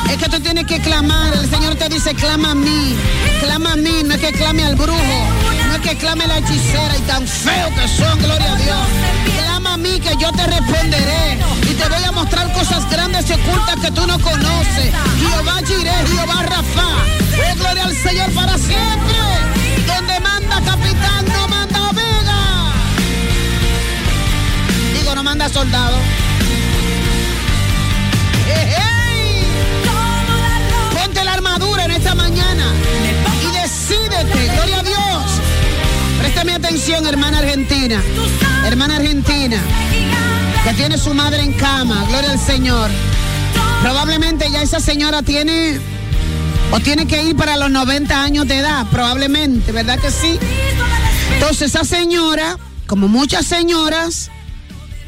Es que tú tienes que clamar. El Señor te dice, clama a mí. Clama a mí. No es que clame al brujo. No es que clame a la hechicera. Y tan feo que son, gloria a Dios. Clama mí que yo te responderé. Y te voy a mostrar cosas grandes y ocultas que tú no conoces. Jehová Jireh, Jehová Rafa. Oh, gloria al Señor para siempre. Donde manda capitán, no manda omega. Digo, no manda soldado. ¡Ey, ey! Ponte la armadura en esta mañana y decídete, gloria a Dios. Préstame atención, hermana argentina, hermana argentina, que tiene su madre en cama, gloria al Señor. Probablemente ya esa señora tiene o tiene que ir para los 90 años de edad, probablemente, ¿verdad que sí? Entonces esa señora, como muchas señoras,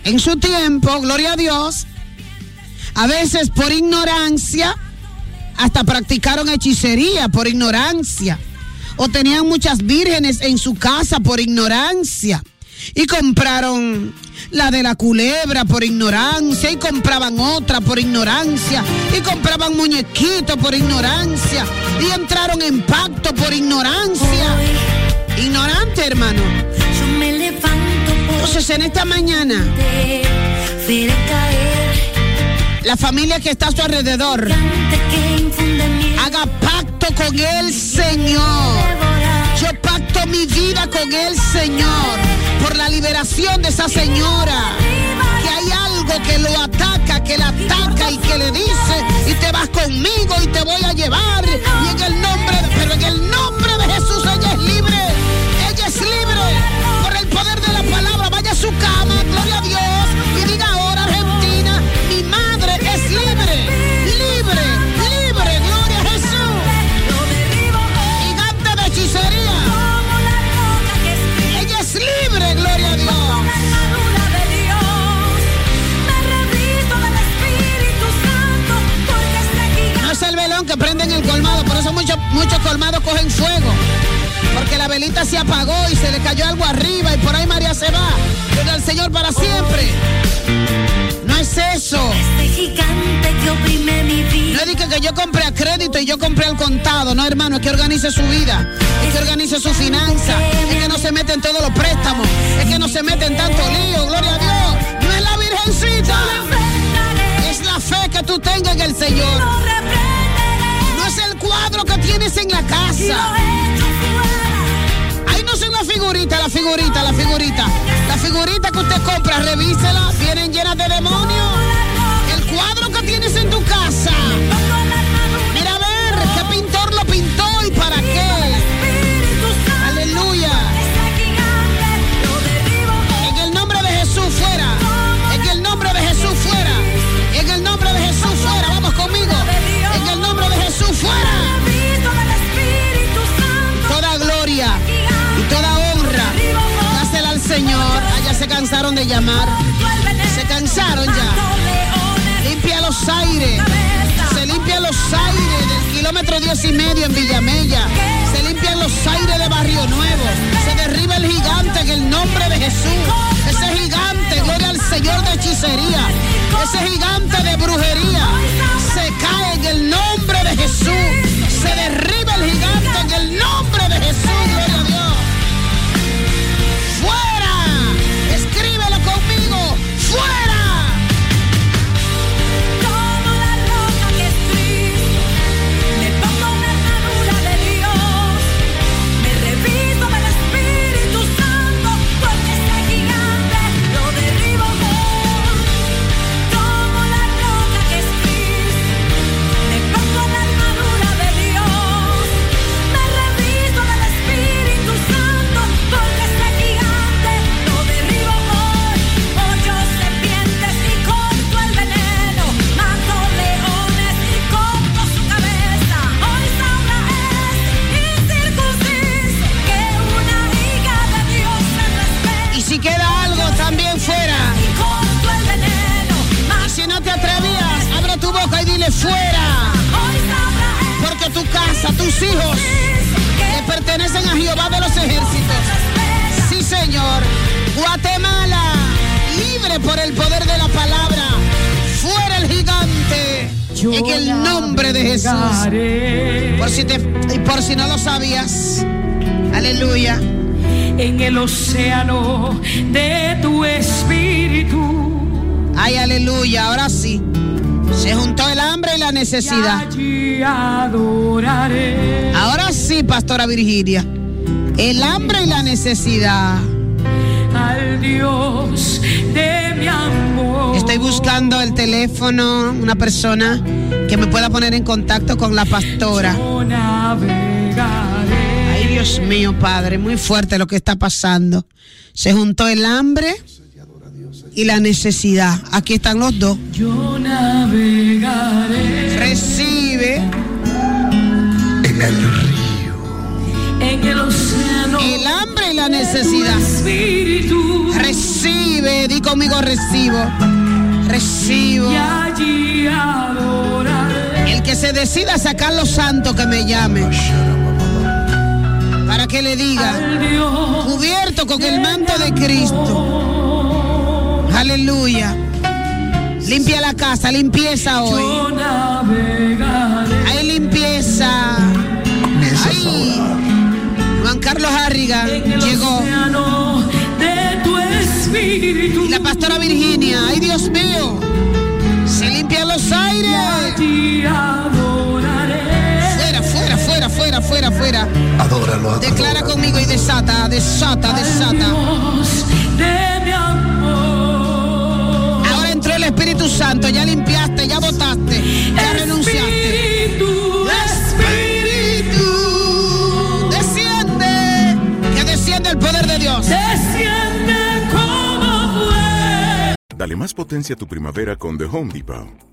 en su tiempo, gloria a Dios, a veces por ignorancia, hasta practicaron hechicería por ignorancia. O tenían muchas vírgenes en su casa por ignorancia. Y compraron la de la culebra por ignorancia. Y compraban otra por ignorancia. Y compraban muñequitos por ignorancia. Y entraron en pacto por ignorancia. Ignorante, hermano. Yo me levanto por Entonces en esta mañana, la familia que está a su alrededor, haga pacto con el Señor. Yo pacto mi vida con el Señor por la liberación de esa señora. Que hay algo que lo ataca, que la ataca y que le dice, y te vas conmigo y te voy a llevar. Y en el nombre, pero en el nombre compré al contado. No, hermano, es que organice su vida. Es que organice su finanza. Es que no se mete en todos los préstamos. Es que no se mete en tanto lío. Gloria a Dios. No es la virgencita. Es la fe que tú tengas en el Señor. No es el cuadro que tienes en la casa. Ahí no son la figurita, la figurita, la figurita. La figurita que usted compra, revísela. Vienen llenas de demonios. El cuadro que tienes en tu casa. Qué pintor lo pintó y para qué. Aleluya. En el nombre de Jesús fuera. En el nombre de Jesús fuera. En el nombre de Jesús fuera. Vamos conmigo. En el nombre de Jesús fuera. Toda gloria y toda honra. Dásela al Señor. Allá se cansaron de llamar. Se cansaron ya. Limpia los aires. Se limpian los aires del kilómetro diez y medio en Villamella. Se limpian los aires de Barrio Nuevo. Se derriba el gigante en el nombre de Jesús. Ese gigante, gloria al Señor de hechicería. Ese gigante de brujería. Se cae en el nombre de Jesús. Se derriba el gigante en el nombre de Jesús. Necesidad. Ahora sí, Pastora Virginia. El hambre y la necesidad. Al Dios de mi amor. Estoy buscando el teléfono, una persona que me pueda poner en contacto con la pastora. Ay, Dios mío, Padre, muy fuerte lo que está pasando. Se juntó el hambre y la necesidad. Aquí están los dos. Yo navegaré Recibe en el río. En el océano. el hambre y la necesidad. Espíritu. Recibe, di conmigo recibo. Recibo. Y allí adoraré. El que se decida a sacar los santos que me llame. Para que le diga, cubierto con el manto de Cristo. Aleluya. Limpia la casa, limpieza hoy. Hay limpieza. Ay, Juan Carlos Harrigan llegó. Y la pastora Virginia, ay Dios mío, se limpian los aires. Fuera, fuera, fuera, fuera, fuera, fuera. Adóralo, Declara conmigo y desata, desata, desata. Santo, ya limpiaste, ya votaste, ya renunciaste. Espíritu, Espíritu, desciende, que desciende el poder de Dios. desciende como fuego. Dale más potencia a tu primavera con The Home Depot.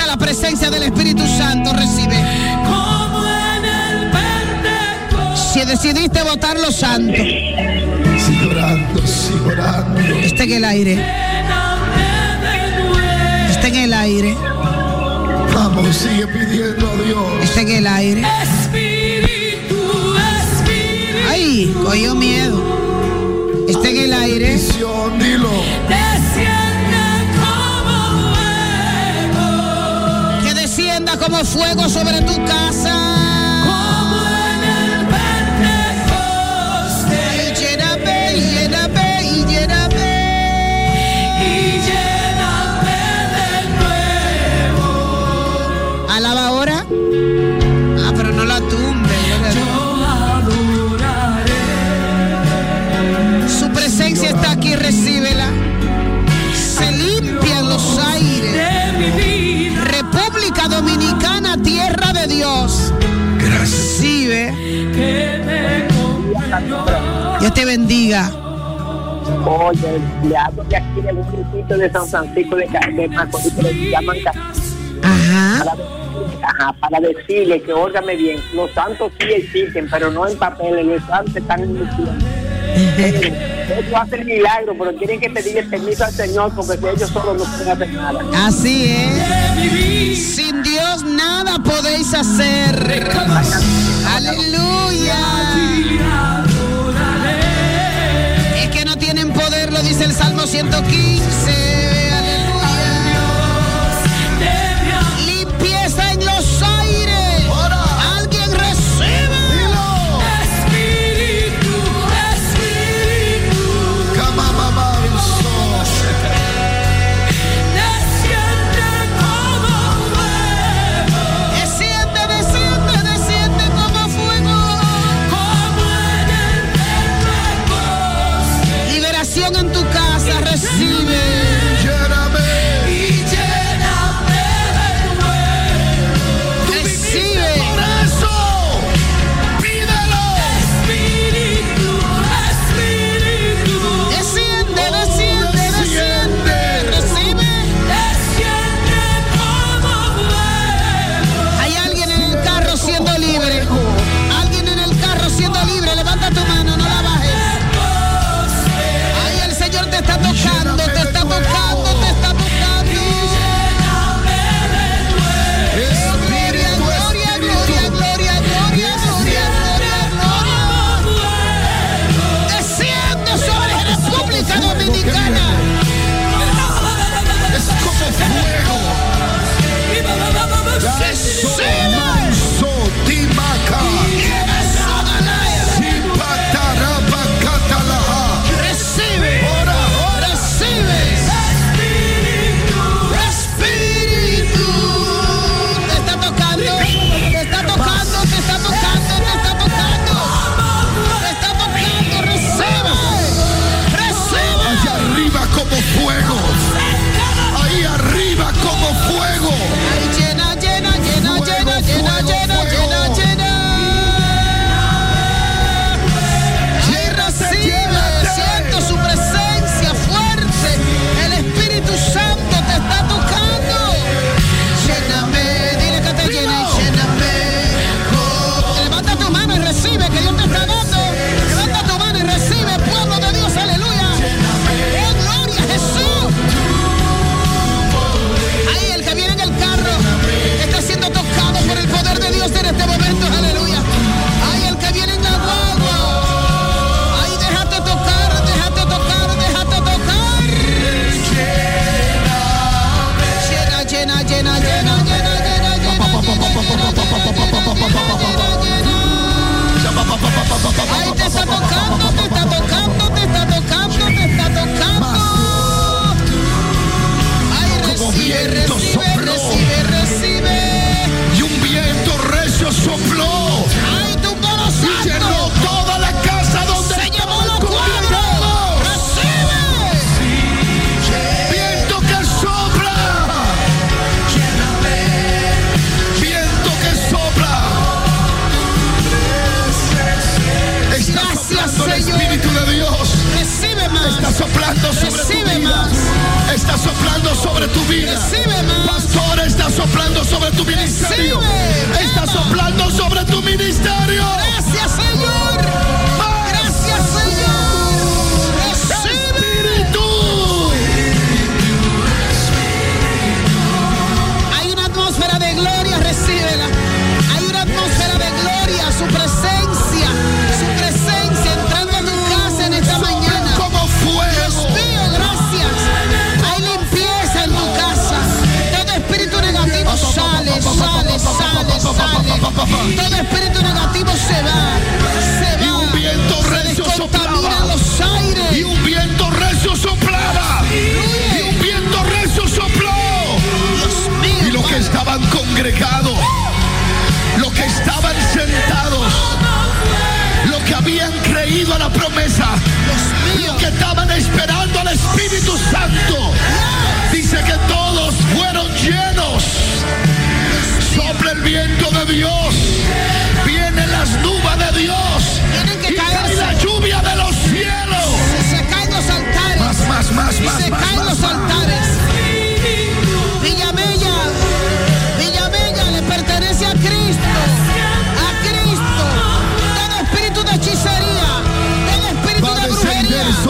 Está la presencia del Espíritu Santo, recibe. Como en el Pentecostés. Si decidiste votar los santos, Sigo orando, sigo orando. está en el aire, está en el aire, Vamos, sigue pidiendo a Dios. está en el aire. Espíritu, Espíritu. Ay, cogió miedo. Está en el aire. Dilo. Fuego sobre tu casa. Dios te bendiga. Oye, le hablo de aquí de un grupito de San Francisco de, de Macorís que le llaman Ajá. para, ajá, para decirle que óigame bien, los santos sí existen, pero no en papeles, los santos están en. Ellos hacen milagros, pero tienen que pedirle permiso al Señor porque si ellos solos no pueden hacer nada. Así es. Sin Dios nada podéis hacer. Aleluya. Es que no tienen poder, lo dice el Salmo 115.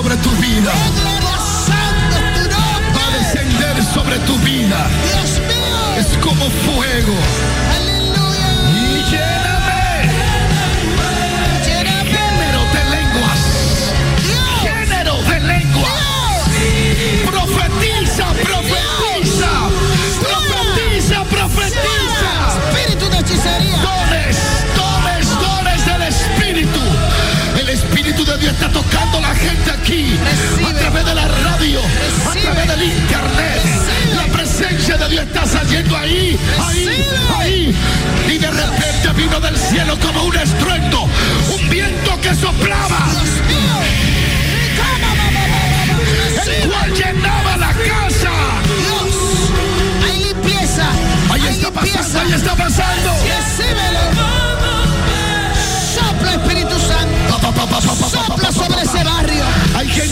Sobre tu vida. Va a descender sobre tu vida. Dios mío. Es como fuego. Está tocando la gente aquí. A través de la radio, a través del internet. La presencia de Dios está saliendo ahí, ahí, ahí. Y de repente vino del cielo como un estruendo. Un viento que soplaba. El cual llenaba la casa. Dios. Hay limpieza. Ahí Hay está limpieza. pasando, ahí está pasando. Recíbelo. Sopla sobre ese barrio.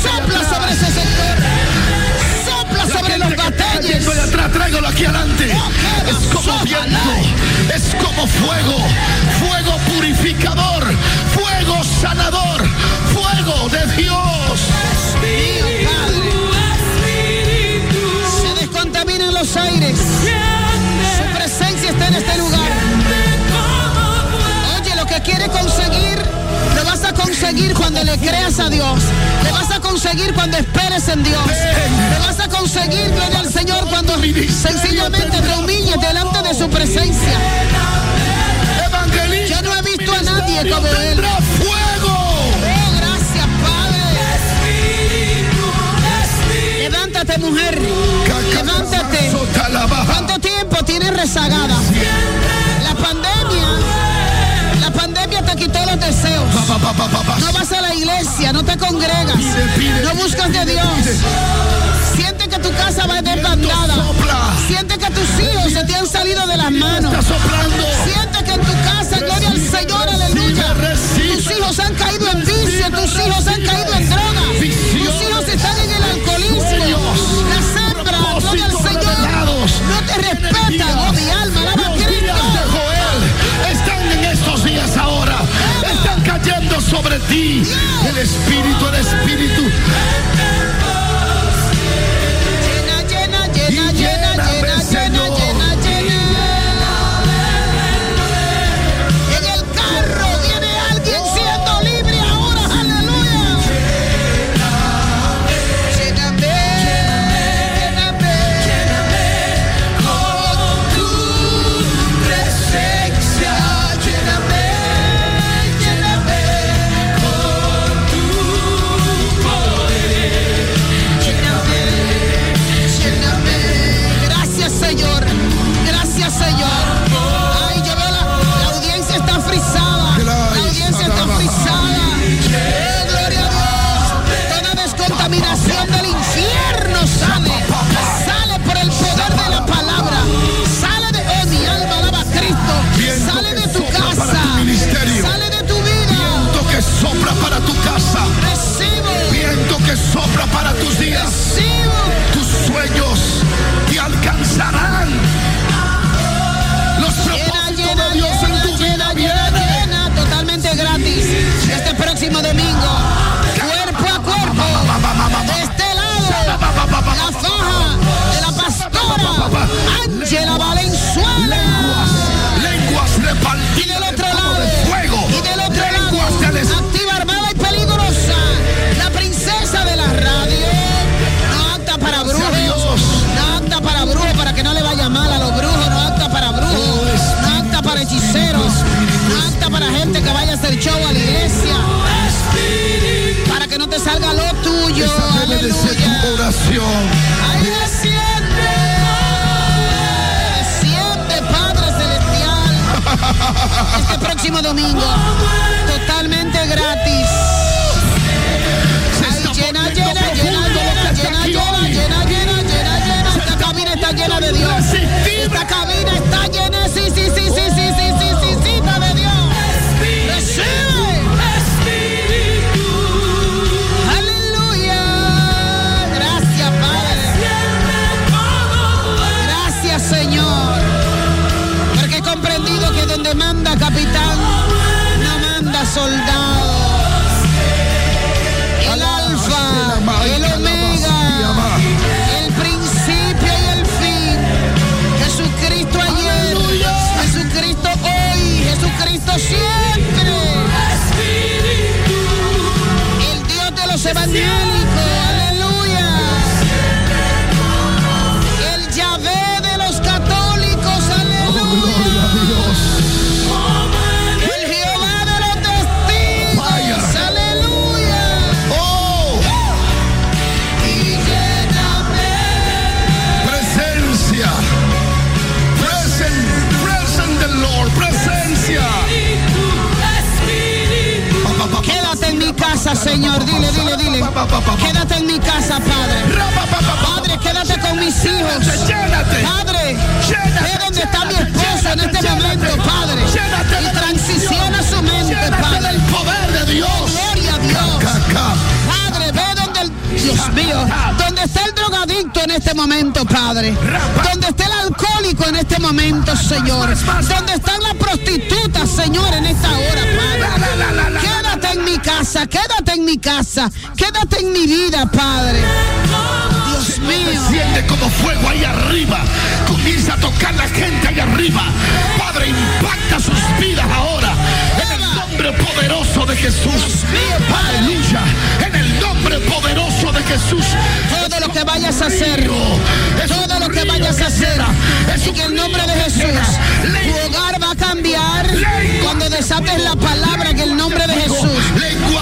Sopla sobre ese sector. Sopla La sobre los batalles. de atrás, tráigalo aquí adelante. Es como viento, es como fuego, fuego purificador, fuego sanador, fuego de Dios. Se descontaminan los aires. Su presencia está en este lugar. Oye, lo que quiere conseguir, conseguir cuando le creas a Dios. Lo vas a conseguir cuando esperes en Dios. Lo vas a conseguir, gloria al Señor, cuando sencillamente te humilles delante de su presencia. Yo no he visto a nadie como Él. Oh, gracias, Padre. Levántate, mujer. Levántate. ¿Cuánto tiempo tienes rezagada? La pandemia. La quitó los deseos. No vas a la iglesia, no te congregas. No buscas de Dios. Siente que tu casa va desbandada. Siente que tus hijos se te han salido de las manos. Siente que en tu casa, gloria al Señor, aleluya. Tus hijos han caído en vicio, tus hijos han caído en droga. Tus hijos están en el alcoholismo. Las hembras, gloria al Señor, no te respetan. Oh, El Espíritu, el Espíritu. Casa, Señor. Dile, dile, dile. Quédate en mi casa, Padre. Padre, quédate con mis hijos. Padre, ve dónde está mi esposo en este momento, Padre. Y transiciona su mente, Padre. El poder de Dios. Gloria a Dios. Padre, ve donde el Dios mío, donde está el drogadicto en este momento, Padre. Donde está el alcohólico en este momento, Señor. Donde están las prostitutas, Señor, en esta hora, Padre. Quédate en mi casa, quédate en mi casa, quédate en mi vida, Padre. Dios mío. Desciende como fuego ahí arriba. Comienza a tocar la gente ahí arriba. Padre, impacta sus vidas ahora. En el nombre poderoso de Jesús. Aleluya. En el nombre poderoso de Jesús. Todo lo que vayas a hacer, todo lo que vayas a hacer, en el nombre de Jesús, tu hogar va a cambiar cuando desates la palabra en el nombre de Jesús.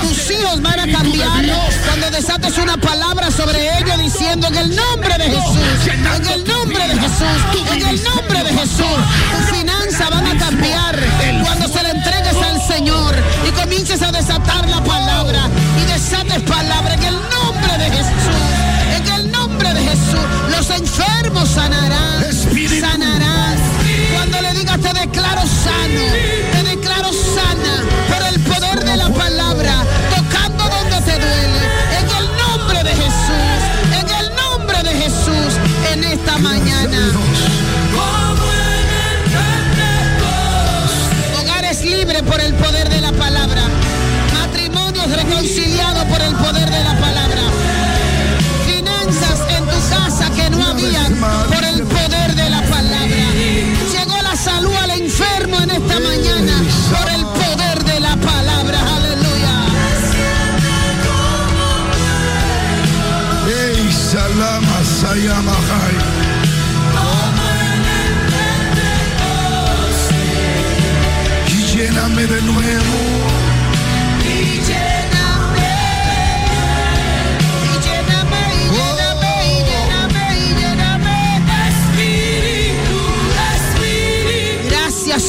Tus hijos van a cambiar cuando desates una palabra sobre ellos diciendo en el nombre de Jesús, en el nombre de Jesús, en el nombre de Jesús. Tus finanzas van a cambiar cuando se le entregues al Señor y comiences a desatar la palabra y desates palabra en el nombre de Jesús. En el nombre de Jesús, los enfermos sanarán, sanarán. Cuando le digas te declaro sano,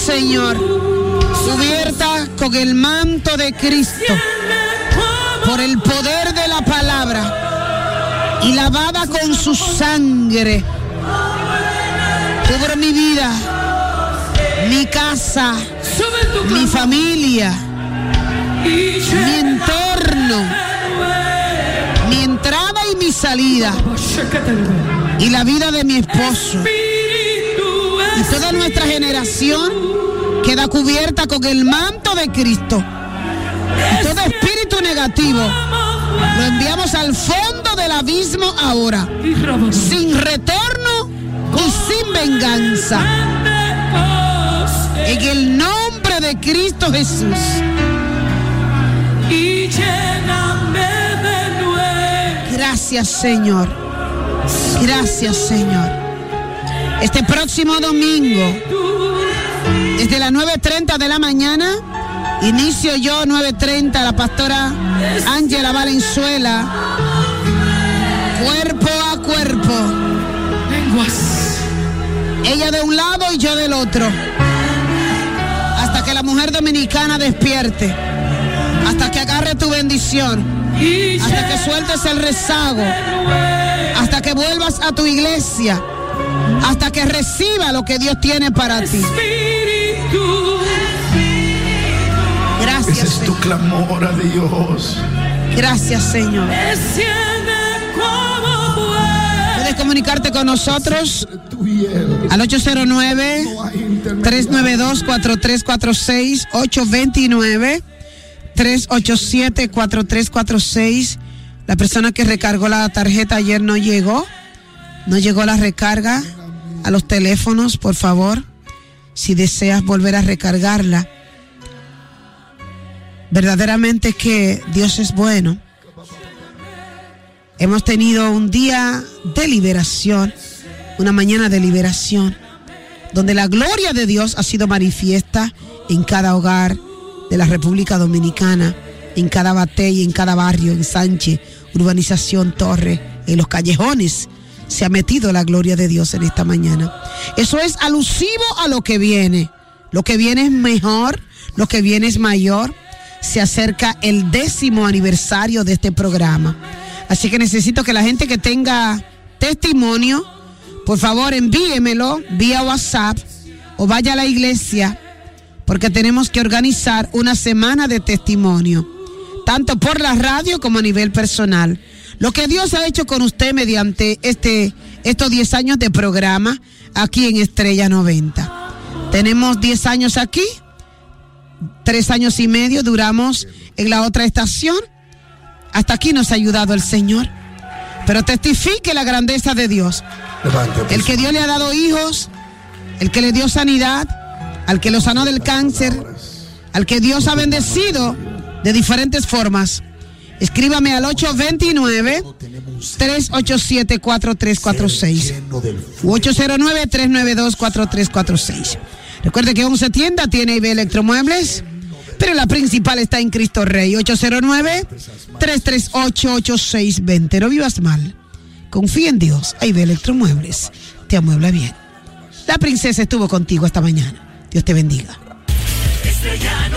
Señor. Cubierta con el manto de Cristo. Por el poder de la palabra. Y lavada con su sangre. Cubro mi vida. Mi casa. Mi familia. Mi entorno. Mi entrada y mi salida. Y la vida de mi esposo. Y toda nuestra generación queda cubierta con el manto de Cristo. Y todo espíritu negativo lo enviamos al fondo del abismo ahora. Sin retorno y sin venganza. En el nombre de Cristo Jesús. Y lléname de nuevo. Gracias Señor. Gracias Señor. Este próximo domingo, desde las 9.30 de la mañana Inicio yo 9.30, la pastora Ángela Valenzuela. Cuerpo a cuerpo. Lenguas. Ella de un lado y yo del otro. La mujer dominicana despierte. Hasta que agarre tu bendición. Hasta que sueltes el rezago. Hasta que vuelvas a tu iglesia. Hasta que reciba lo que Dios tiene para ti. Gracias. Ese es tu clamor a Dios. Gracias, Señor. Comunicarte con nosotros al 809-392-4346, 829-387-4346. La persona que recargó la tarjeta ayer no llegó. No llegó la recarga a los teléfonos, por favor. Si deseas volver a recargarla. Verdaderamente que Dios es bueno. Hemos tenido un día de liberación, una mañana de liberación, donde la gloria de Dios ha sido manifiesta en cada hogar de la República Dominicana, en cada batalla, en cada barrio, en Sánchez, urbanización, torre, en los callejones. Se ha metido la gloria de Dios en esta mañana. Eso es alusivo a lo que viene. Lo que viene es mejor, lo que viene es mayor. Se acerca el décimo aniversario de este programa. Así que necesito que la gente que tenga testimonio, por favor envíemelo vía WhatsApp o vaya a la iglesia, porque tenemos que organizar una semana de testimonio, tanto por la radio como a nivel personal. Lo que Dios ha hecho con usted mediante este, estos 10 años de programa aquí en Estrella 90. Tenemos 10 años aquí, tres años y medio duramos en la otra estación. Hasta aquí nos ha ayudado el Señor. Pero testifique la grandeza de Dios. El que Dios le ha dado hijos, el que le dio sanidad, al que lo sanó del cáncer, al que Dios ha bendecido de diferentes formas. Escríbame al 829-387-4346 u 809-392-4346. Recuerde que 11 tienda tiene IB Electromuebles, pero la principal está en Cristo Rey. 809-338-8620. No vivas mal. Confía en Dios. IB Electromuebles te amuebla bien. La princesa estuvo contigo esta mañana. Dios te bendiga. Estrella